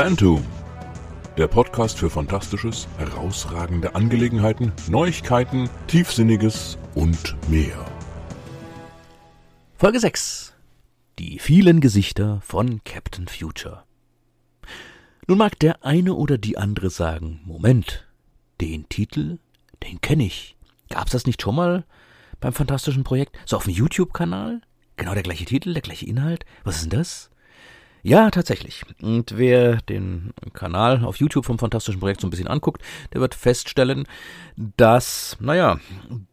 Phantom, der Podcast für Fantastisches, herausragende Angelegenheiten, Neuigkeiten, Tiefsinniges und mehr. Folge 6. Die vielen Gesichter von Captain Future. Nun mag der eine oder die andere sagen, Moment, den Titel, den kenne ich. Gab's das nicht schon mal beim fantastischen Projekt? So auf dem YouTube-Kanal? Genau der gleiche Titel, der gleiche Inhalt? Was ist denn das? Ja, tatsächlich. Und wer den Kanal auf YouTube vom Fantastischen Projekt so ein bisschen anguckt, der wird feststellen, dass, naja,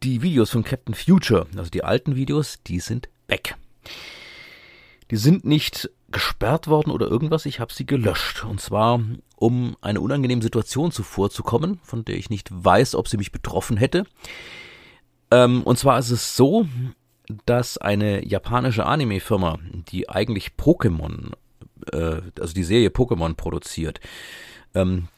die Videos von Captain Future, also die alten Videos, die sind weg. Die sind nicht gesperrt worden oder irgendwas, ich habe sie gelöscht. Und zwar, um eine unangenehme Situation zuvorzukommen, von der ich nicht weiß, ob sie mich betroffen hätte. Ähm, und zwar ist es so, dass eine japanische Anime-Firma, die eigentlich Pokémon, äh, also die Serie Pokémon produziert, ähm,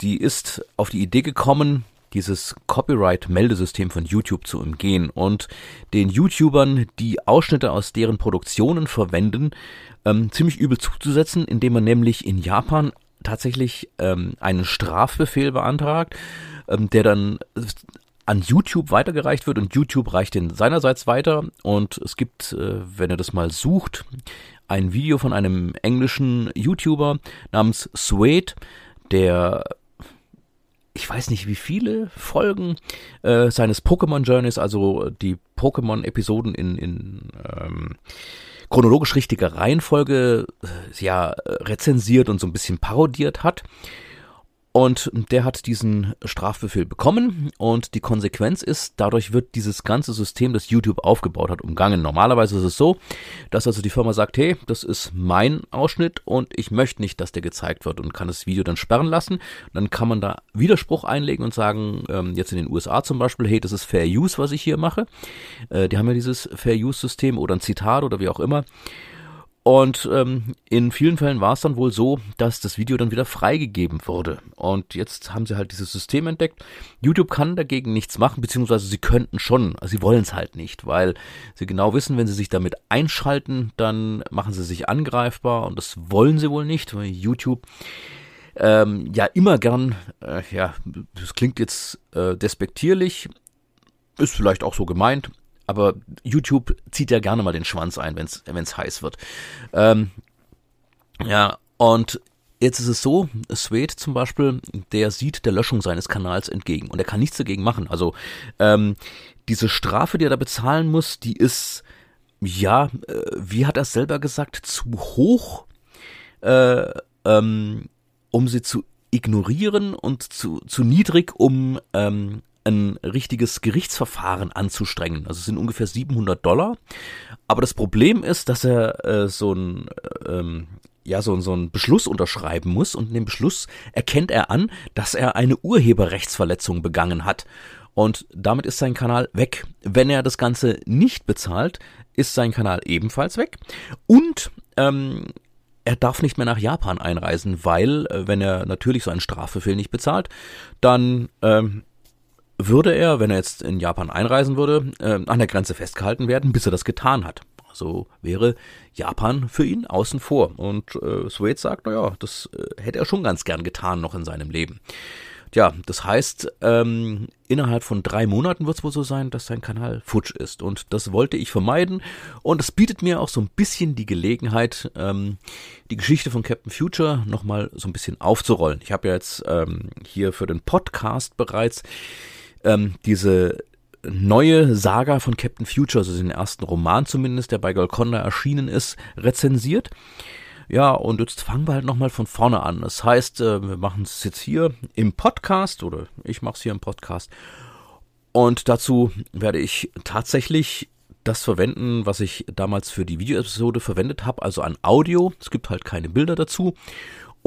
die ist auf die Idee gekommen, dieses Copyright-Meldesystem von YouTube zu umgehen und den YouTubern, die Ausschnitte aus deren Produktionen verwenden, ähm, ziemlich übel zuzusetzen, indem man nämlich in Japan tatsächlich ähm, einen Strafbefehl beantragt, ähm, der dann an YouTube weitergereicht wird und YouTube reicht den seinerseits weiter und es gibt, äh, wenn ihr das mal sucht, ein Video von einem englischen YouTuber namens Suede, der ich weiß nicht wie viele Folgen äh, seines Pokémon Journeys, also die Pokémon-Episoden in, in ähm, chronologisch richtiger Reihenfolge äh, ja rezensiert und so ein bisschen parodiert hat. Und der hat diesen Strafbefehl bekommen und die Konsequenz ist, dadurch wird dieses ganze System, das YouTube aufgebaut hat, umgangen. Normalerweise ist es so, dass also die Firma sagt, hey, das ist mein Ausschnitt und ich möchte nicht, dass der gezeigt wird und kann das Video dann sperren lassen. dann kann man da Widerspruch einlegen und sagen, ähm, jetzt in den USA zum Beispiel, hey, das ist Fair Use, was ich hier mache. Äh, die haben ja dieses Fair Use System oder ein Zitat oder wie auch immer. Und ähm, in vielen Fällen war es dann wohl so, dass das Video dann wieder freigegeben wurde. Und jetzt haben sie halt dieses System entdeckt. YouTube kann dagegen nichts machen, beziehungsweise sie könnten schon, also sie wollen es halt nicht, weil sie genau wissen, wenn sie sich damit einschalten, dann machen sie sich angreifbar und das wollen sie wohl nicht, weil YouTube ähm, ja immer gern, äh, ja, das klingt jetzt äh, despektierlich, ist vielleicht auch so gemeint, aber YouTube zieht ja gerne mal den Schwanz ein, wenn es heiß wird. Ähm, ja, und Jetzt ist es so, Swede zum Beispiel, der sieht der Löschung seines Kanals entgegen und er kann nichts dagegen machen. Also ähm, diese Strafe, die er da bezahlen muss, die ist, ja, äh, wie hat er selber gesagt, zu hoch, äh, ähm, um sie zu ignorieren und zu, zu niedrig, um ähm, ein richtiges Gerichtsverfahren anzustrengen. Also es sind ungefähr 700 Dollar. Aber das Problem ist, dass er äh, so ein ähm, ja so, so einen Beschluss unterschreiben muss und in dem Beschluss erkennt er an, dass er eine Urheberrechtsverletzung begangen hat. Und damit ist sein Kanal weg. Wenn er das Ganze nicht bezahlt, ist sein Kanal ebenfalls weg. Und ähm, er darf nicht mehr nach Japan einreisen, weil, äh, wenn er natürlich so einen Strafbefehl nicht bezahlt, dann ähm, würde er, wenn er jetzt in Japan einreisen würde, äh, an der Grenze festgehalten werden, bis er das getan hat. Also wäre Japan für ihn außen vor. Und äh, Swade sagt, naja, das äh, hätte er schon ganz gern getan noch in seinem Leben. Tja, das heißt, ähm, innerhalb von drei Monaten wird es wohl so sein, dass sein Kanal futsch ist. Und das wollte ich vermeiden. Und es bietet mir auch so ein bisschen die Gelegenheit, ähm, die Geschichte von Captain Future nochmal so ein bisschen aufzurollen. Ich habe ja jetzt ähm, hier für den Podcast bereits ähm, diese neue Saga von Captain Future, also den ersten Roman zumindest, der bei Golconda erschienen ist, rezensiert. Ja, und jetzt fangen wir halt nochmal von vorne an. Das heißt, äh, wir machen es jetzt hier im Podcast oder ich mache es hier im Podcast. Und dazu werde ich tatsächlich das verwenden, was ich damals für die Videoepisode verwendet habe, also an Audio. Es gibt halt keine Bilder dazu.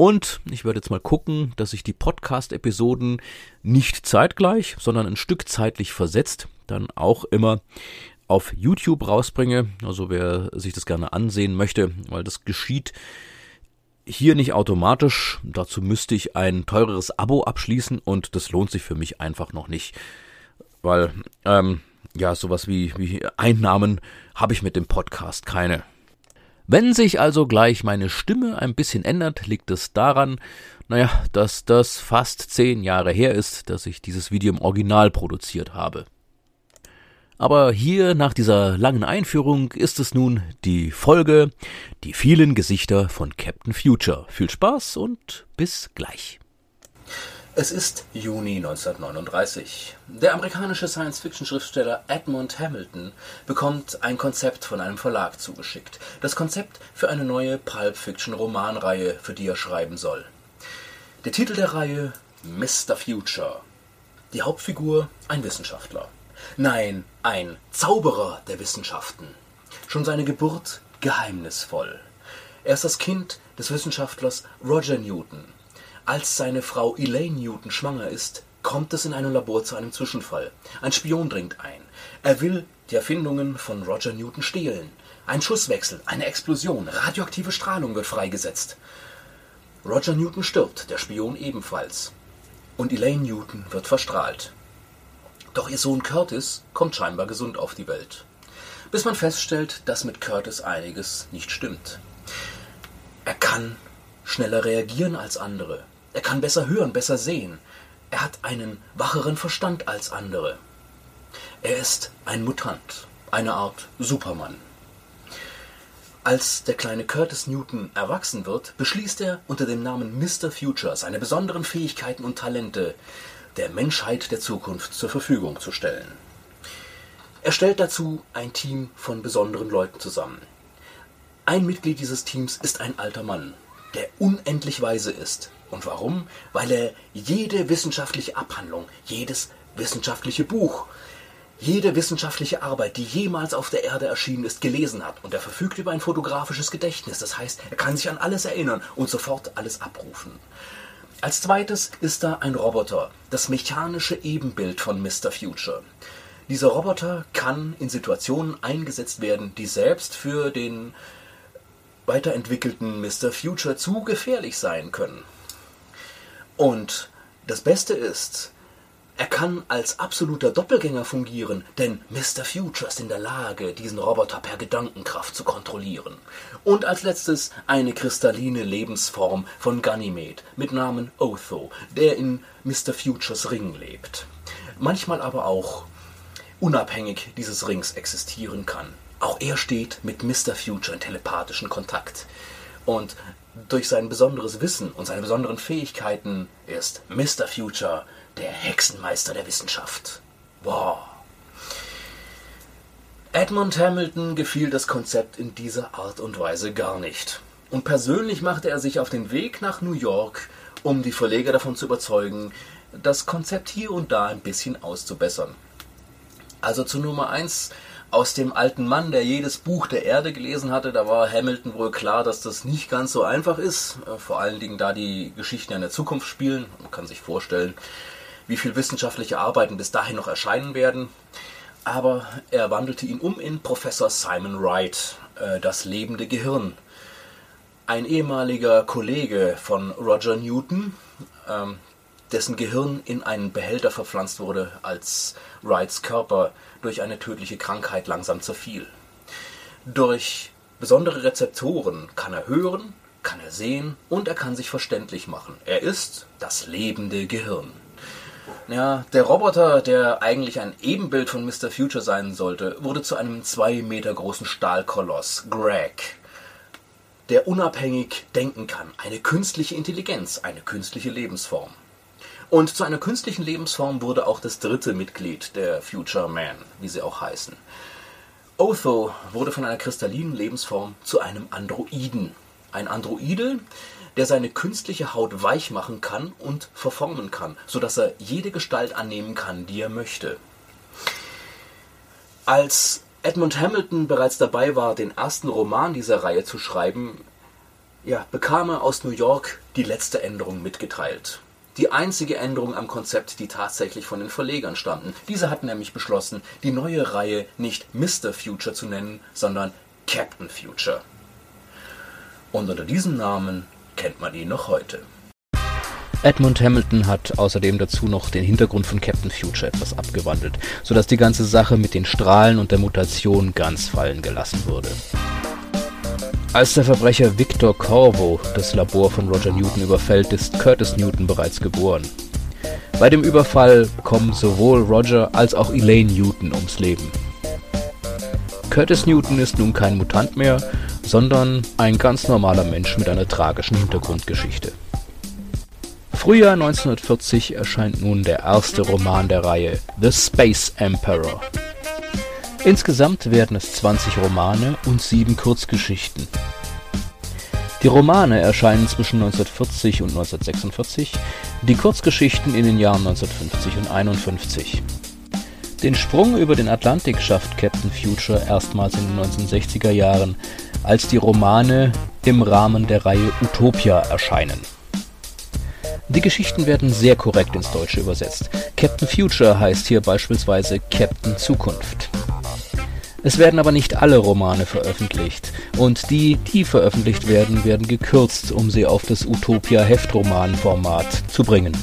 Und ich werde jetzt mal gucken, dass ich die Podcast-Episoden nicht zeitgleich, sondern ein Stück zeitlich versetzt dann auch immer auf YouTube rausbringe. Also wer sich das gerne ansehen möchte, weil das geschieht hier nicht automatisch. Dazu müsste ich ein teureres Abo abschließen und das lohnt sich für mich einfach noch nicht. Weil, ähm, ja, sowas wie, wie Einnahmen habe ich mit dem Podcast keine. Wenn sich also gleich meine Stimme ein bisschen ändert, liegt es daran, naja, dass das fast zehn Jahre her ist, dass ich dieses Video im Original produziert habe. Aber hier nach dieser langen Einführung ist es nun die Folge Die vielen Gesichter von Captain Future. Viel Spaß und bis gleich. Es ist Juni 1939. Der amerikanische Science-Fiction-Schriftsteller Edmund Hamilton bekommt ein Konzept von einem Verlag zugeschickt. Das Konzept für eine neue Pulp-Fiction-Romanreihe, für die er schreiben soll. Der Titel der Reihe Mr. Future. Die Hauptfigur ein Wissenschaftler. Nein, ein Zauberer der Wissenschaften. Schon seine Geburt geheimnisvoll. Er ist das Kind des Wissenschaftlers Roger Newton. Als seine Frau Elaine Newton schwanger ist, kommt es in einem Labor zu einem Zwischenfall. Ein Spion dringt ein. Er will die Erfindungen von Roger Newton stehlen. Ein Schusswechsel, eine Explosion, radioaktive Strahlung wird freigesetzt. Roger Newton stirbt, der Spion ebenfalls. Und Elaine Newton wird verstrahlt. Doch ihr Sohn Curtis kommt scheinbar gesund auf die Welt. Bis man feststellt, dass mit Curtis einiges nicht stimmt. Er kann schneller reagieren als andere. Er kann besser hören, besser sehen. Er hat einen wacheren Verstand als andere. Er ist ein Mutant, eine Art Supermann. Als der kleine Curtis Newton erwachsen wird, beschließt er, unter dem Namen Mr. Future seine besonderen Fähigkeiten und Talente der Menschheit der Zukunft zur Verfügung zu stellen. Er stellt dazu ein Team von besonderen Leuten zusammen. Ein Mitglied dieses Teams ist ein alter Mann, der unendlich weise ist. Und warum? Weil er jede wissenschaftliche Abhandlung, jedes wissenschaftliche Buch, jede wissenschaftliche Arbeit, die jemals auf der Erde erschienen ist, gelesen hat. Und er verfügt über ein fotografisches Gedächtnis. Das heißt, er kann sich an alles erinnern und sofort alles abrufen. Als zweites ist da ein Roboter, das mechanische Ebenbild von Mr. Future. Dieser Roboter kann in Situationen eingesetzt werden, die selbst für den weiterentwickelten Mr. Future zu gefährlich sein können. Und das Beste ist, er kann als absoluter Doppelgänger fungieren, denn Mr. Future ist in der Lage, diesen Roboter per Gedankenkraft zu kontrollieren. Und als letztes eine kristalline Lebensform von Ganymed mit Namen Otho, der in Mr. Futures Ring lebt. Manchmal aber auch unabhängig dieses Rings existieren kann. Auch er steht mit Mr. Future in telepathischen Kontakt. Und durch sein besonderes Wissen und seine besonderen Fähigkeiten ist Mr. Future der Hexenmeister der Wissenschaft. Wow. Edmund Hamilton gefiel das Konzept in dieser Art und Weise gar nicht. Und persönlich machte er sich auf den Weg nach New York, um die Verleger davon zu überzeugen, das Konzept hier und da ein bisschen auszubessern. Also zu Nummer 1 aus dem alten Mann, der jedes Buch der Erde gelesen hatte, da war Hamilton wohl klar, dass das nicht ganz so einfach ist. Äh, vor allen Dingen, da die Geschichten in der Zukunft spielen. Man kann sich vorstellen, wie viel wissenschaftliche Arbeiten bis dahin noch erscheinen werden. Aber er wandelte ihn um in Professor Simon Wright, äh, das lebende Gehirn. Ein ehemaliger Kollege von Roger Newton, ähm, dessen Gehirn in einen Behälter verpflanzt wurde, als Wrights Körper durch eine tödliche Krankheit langsam zerfiel. Durch besondere Rezeptoren kann er hören, kann er sehen und er kann sich verständlich machen. Er ist das lebende Gehirn. Ja, der Roboter, der eigentlich ein Ebenbild von Mr. Future sein sollte, wurde zu einem zwei Meter großen Stahlkoloss, Greg, der unabhängig denken kann. Eine künstliche Intelligenz, eine künstliche Lebensform. Und zu einer künstlichen Lebensform wurde auch das dritte Mitglied der Future Man, wie sie auch heißen. Otho wurde von einer kristallinen Lebensform zu einem Androiden. Ein Androide, der seine künstliche Haut weich machen kann und verformen kann, sodass er jede Gestalt annehmen kann, die er möchte. Als Edmund Hamilton bereits dabei war, den ersten Roman dieser Reihe zu schreiben, ja, bekam er aus New York die letzte Änderung mitgeteilt. Die einzige Änderung am Konzept, die tatsächlich von den Verlegern stammten. Diese hatten nämlich beschlossen, die neue Reihe nicht Mr. Future zu nennen, sondern Captain Future. Und unter diesem Namen kennt man ihn noch heute. Edmund Hamilton hat außerdem dazu noch den Hintergrund von Captain Future etwas abgewandelt, sodass die ganze Sache mit den Strahlen und der Mutation ganz fallen gelassen wurde. Als der Verbrecher Victor Corvo das Labor von Roger Newton überfällt, ist Curtis Newton bereits geboren. Bei dem Überfall kommen sowohl Roger als auch Elaine Newton ums Leben. Curtis Newton ist nun kein Mutant mehr, sondern ein ganz normaler Mensch mit einer tragischen Hintergrundgeschichte. Frühjahr 1940 erscheint nun der erste Roman der Reihe The Space Emperor. Insgesamt werden es 20 Romane und sieben Kurzgeschichten. Die Romane erscheinen zwischen 1940 und 1946, die Kurzgeschichten in den Jahren 1950 und 51. Den Sprung über den Atlantik schafft Captain Future erstmals in den 1960er Jahren, als die Romane im Rahmen der Reihe Utopia erscheinen. Die Geschichten werden sehr korrekt ins Deutsche übersetzt. Captain Future heißt hier beispielsweise Captain Zukunft. Es werden aber nicht alle Romane veröffentlicht und die, die veröffentlicht werden, werden gekürzt, um sie auf das Utopia-Heftroman-Format zu bringen.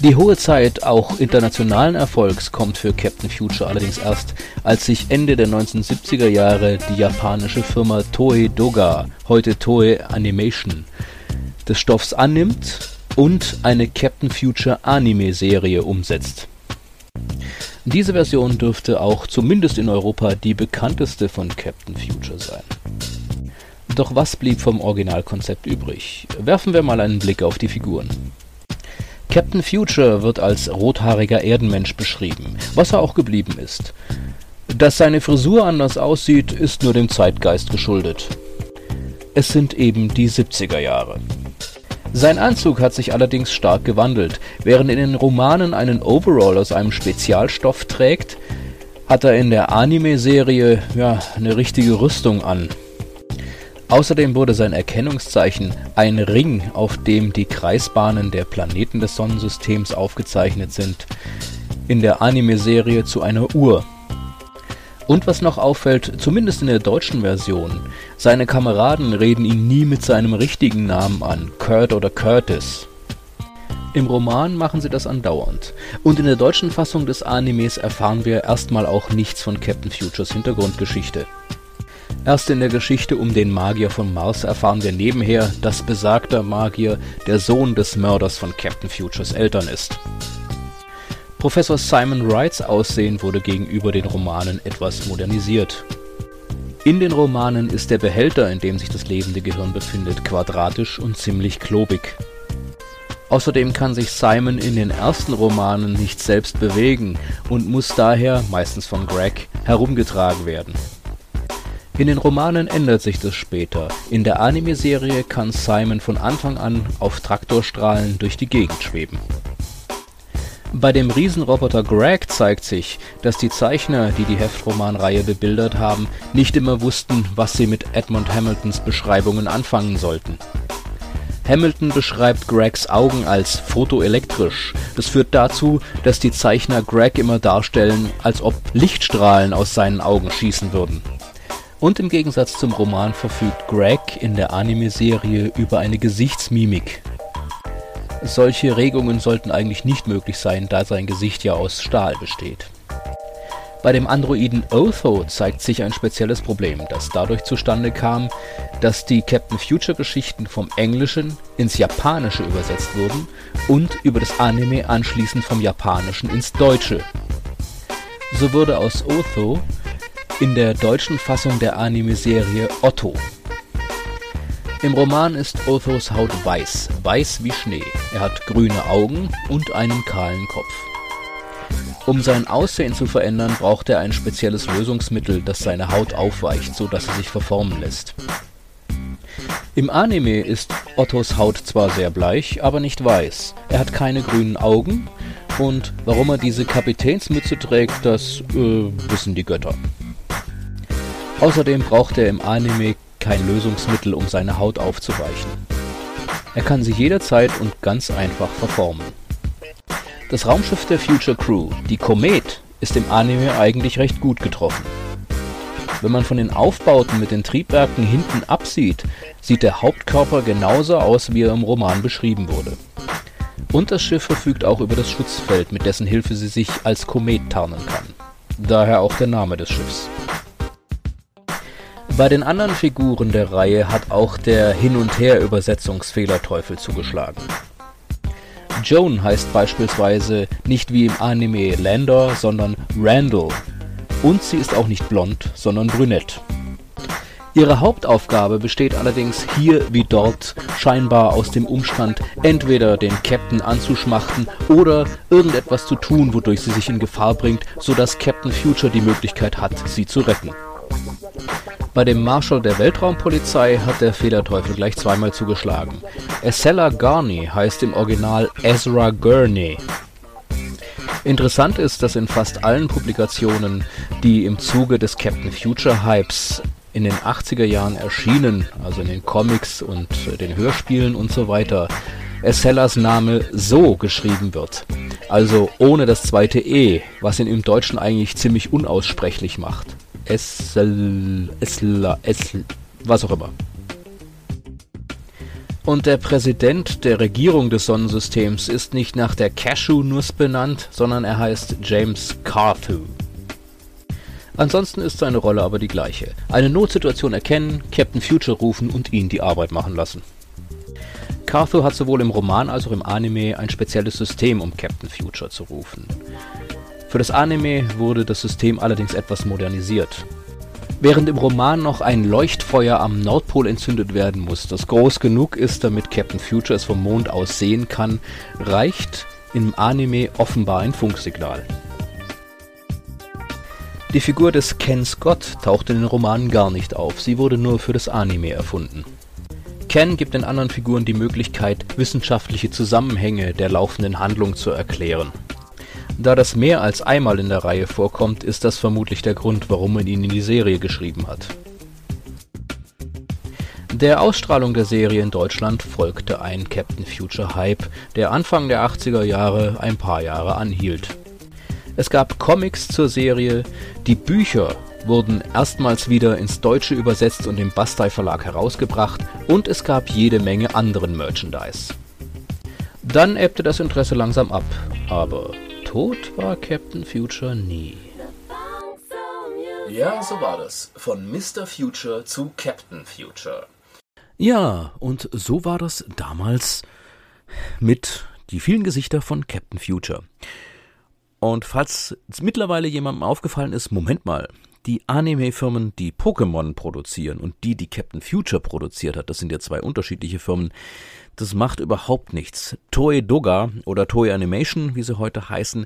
Die hohe Zeit auch internationalen Erfolgs kommt für Captain Future allerdings erst, als sich Ende der 1970er Jahre die japanische Firma Toei Doga, heute Toei Animation, des Stoffs annimmt und eine Captain Future Anime-Serie umsetzt. Diese Version dürfte auch zumindest in Europa die bekannteste von Captain Future sein. Doch was blieb vom Originalkonzept übrig? Werfen wir mal einen Blick auf die Figuren. Captain Future wird als rothaariger Erdenmensch beschrieben, was er auch geblieben ist. Dass seine Frisur anders aussieht, ist nur dem Zeitgeist geschuldet. Es sind eben die 70er Jahre. Sein Anzug hat sich allerdings stark gewandelt. Während in den Romanen einen Overall aus einem Spezialstoff trägt, hat er in der Anime-Serie ja eine richtige Rüstung an. Außerdem wurde sein Erkennungszeichen ein Ring, auf dem die Kreisbahnen der Planeten des Sonnensystems aufgezeichnet sind, in der Anime-Serie zu einer Uhr. Und was noch auffällt, zumindest in der deutschen Version, seine Kameraden reden ihn nie mit seinem richtigen Namen an, Kurt oder Curtis. Im Roman machen sie das andauernd. Und in der deutschen Fassung des Animes erfahren wir erstmal auch nichts von Captain Futures Hintergrundgeschichte. Erst in der Geschichte um den Magier von Mars erfahren wir nebenher, dass besagter Magier der Sohn des Mörders von Captain Futures Eltern ist. Professor Simon Wrights Aussehen wurde gegenüber den Romanen etwas modernisiert. In den Romanen ist der Behälter, in dem sich das lebende Gehirn befindet, quadratisch und ziemlich klobig. Außerdem kann sich Simon in den ersten Romanen nicht selbst bewegen und muss daher, meistens von Greg, herumgetragen werden. In den Romanen ändert sich das später. In der Anime-Serie kann Simon von Anfang an auf Traktorstrahlen durch die Gegend schweben. Bei dem Riesenroboter Greg zeigt sich, dass die Zeichner, die die Heftromanreihe bebildert haben, nicht immer wussten, was sie mit Edmund Hamiltons Beschreibungen anfangen sollten. Hamilton beschreibt Gregs Augen als photoelektrisch. Das führt dazu, dass die Zeichner Greg immer darstellen, als ob Lichtstrahlen aus seinen Augen schießen würden. Und im Gegensatz zum Roman verfügt Greg in der Anime-Serie über eine Gesichtsmimik, solche Regungen sollten eigentlich nicht möglich sein, da sein Gesicht ja aus Stahl besteht. Bei dem Androiden Otho zeigt sich ein spezielles Problem, das dadurch zustande kam, dass die Captain Future Geschichten vom Englischen ins Japanische übersetzt wurden und über das Anime anschließend vom Japanischen ins Deutsche. So wurde aus Otho in der deutschen Fassung der Anime-Serie Otto im Roman ist Othos Haut weiß, weiß wie Schnee. Er hat grüne Augen und einen kahlen Kopf. Um sein Aussehen zu verändern, braucht er ein spezielles Lösungsmittel, das seine Haut aufweicht, so dass er sich verformen lässt. Im Anime ist Ottos Haut zwar sehr bleich, aber nicht weiß. Er hat keine grünen Augen und warum er diese Kapitänsmütze trägt, das äh, wissen die Götter. Außerdem braucht er im Anime kein Lösungsmittel, um seine Haut aufzuweichen. Er kann sie jederzeit und ganz einfach verformen. Das Raumschiff der Future Crew, die Komet, ist im Anime eigentlich recht gut getroffen. Wenn man von den Aufbauten mit den Triebwerken hinten absieht, sieht der Hauptkörper genauso aus, wie er im Roman beschrieben wurde. Und das Schiff verfügt auch über das Schutzfeld, mit dessen Hilfe sie sich als Komet tarnen kann. Daher auch der Name des Schiffs. Bei den anderen Figuren der Reihe hat auch der Hin- und Her-Übersetzungsfehlerteufel zugeschlagen. Joan heißt beispielsweise nicht wie im Anime Lander, sondern Randall. Und sie ist auch nicht blond, sondern brünett. Ihre Hauptaufgabe besteht allerdings hier wie dort scheinbar aus dem Umstand, entweder den Captain anzuschmachten oder irgendetwas zu tun, wodurch sie sich in Gefahr bringt, sodass Captain Future die Möglichkeit hat, sie zu retten. Bei dem Marshal der Weltraumpolizei hat der Fehlerteufel gleich zweimal zugeschlagen. Essella Garney heißt im Original Ezra Gurney. Interessant ist, dass in fast allen Publikationen, die im Zuge des Captain Future Hypes in den 80er Jahren erschienen, also in den Comics und äh, den Hörspielen und so weiter, Essellas Name so geschrieben wird. Also ohne das zweite E, was ihn im Deutschen eigentlich ziemlich unaussprechlich macht. Essel, Essler, Essel, was auch immer. Und der Präsident der Regierung des Sonnensystems ist nicht nach der Cashew-Nuss benannt, sondern er heißt James Carthew. Ansonsten ist seine Rolle aber die gleiche. Eine Notsituation erkennen, Captain Future rufen und ihn die Arbeit machen lassen. Cartho hat sowohl im Roman als auch im Anime ein spezielles System, um Captain Future zu rufen. Für das Anime wurde das System allerdings etwas modernisiert. Während im Roman noch ein Leuchtfeuer am Nordpol entzündet werden muss, das groß genug ist, damit Captain Future es vom Mond aus sehen kann, reicht im Anime offenbar ein Funksignal. Die Figur des Ken Scott taucht in den Romanen gar nicht auf, sie wurde nur für das Anime erfunden. Ken gibt den anderen Figuren die Möglichkeit, wissenschaftliche Zusammenhänge der laufenden Handlung zu erklären. Da das mehr als einmal in der Reihe vorkommt, ist das vermutlich der Grund, warum man ihn in die Serie geschrieben hat. Der Ausstrahlung der Serie in Deutschland folgte ein Captain Future Hype, der Anfang der 80er Jahre ein paar Jahre anhielt. Es gab Comics zur Serie, die Bücher wurden erstmals wieder ins Deutsche übersetzt und im Bastei Verlag herausgebracht und es gab jede Menge anderen Merchandise. Dann ebbte das Interesse langsam ab, aber tot war Captain Future nie. Ja, so war das. Von Mr. Future zu Captain Future. Ja, und so war das damals mit die vielen Gesichter von Captain Future. Und falls mittlerweile jemandem aufgefallen ist, Moment mal, die Anime-Firmen, die Pokémon produzieren und die, die Captain Future produziert hat, das sind ja zwei unterschiedliche Firmen, das macht überhaupt nichts. Toei Doga oder Toei Animation, wie sie heute heißen,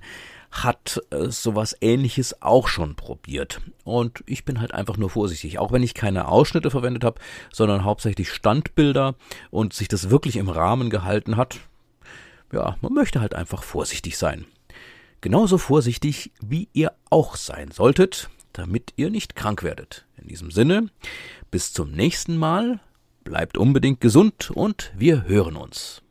hat äh, sowas ähnliches auch schon probiert. Und ich bin halt einfach nur vorsichtig. Auch wenn ich keine Ausschnitte verwendet habe, sondern hauptsächlich Standbilder und sich das wirklich im Rahmen gehalten hat. Ja, man möchte halt einfach vorsichtig sein genauso vorsichtig, wie ihr auch sein solltet, damit ihr nicht krank werdet. In diesem Sinne, bis zum nächsten Mal, bleibt unbedingt gesund und wir hören uns.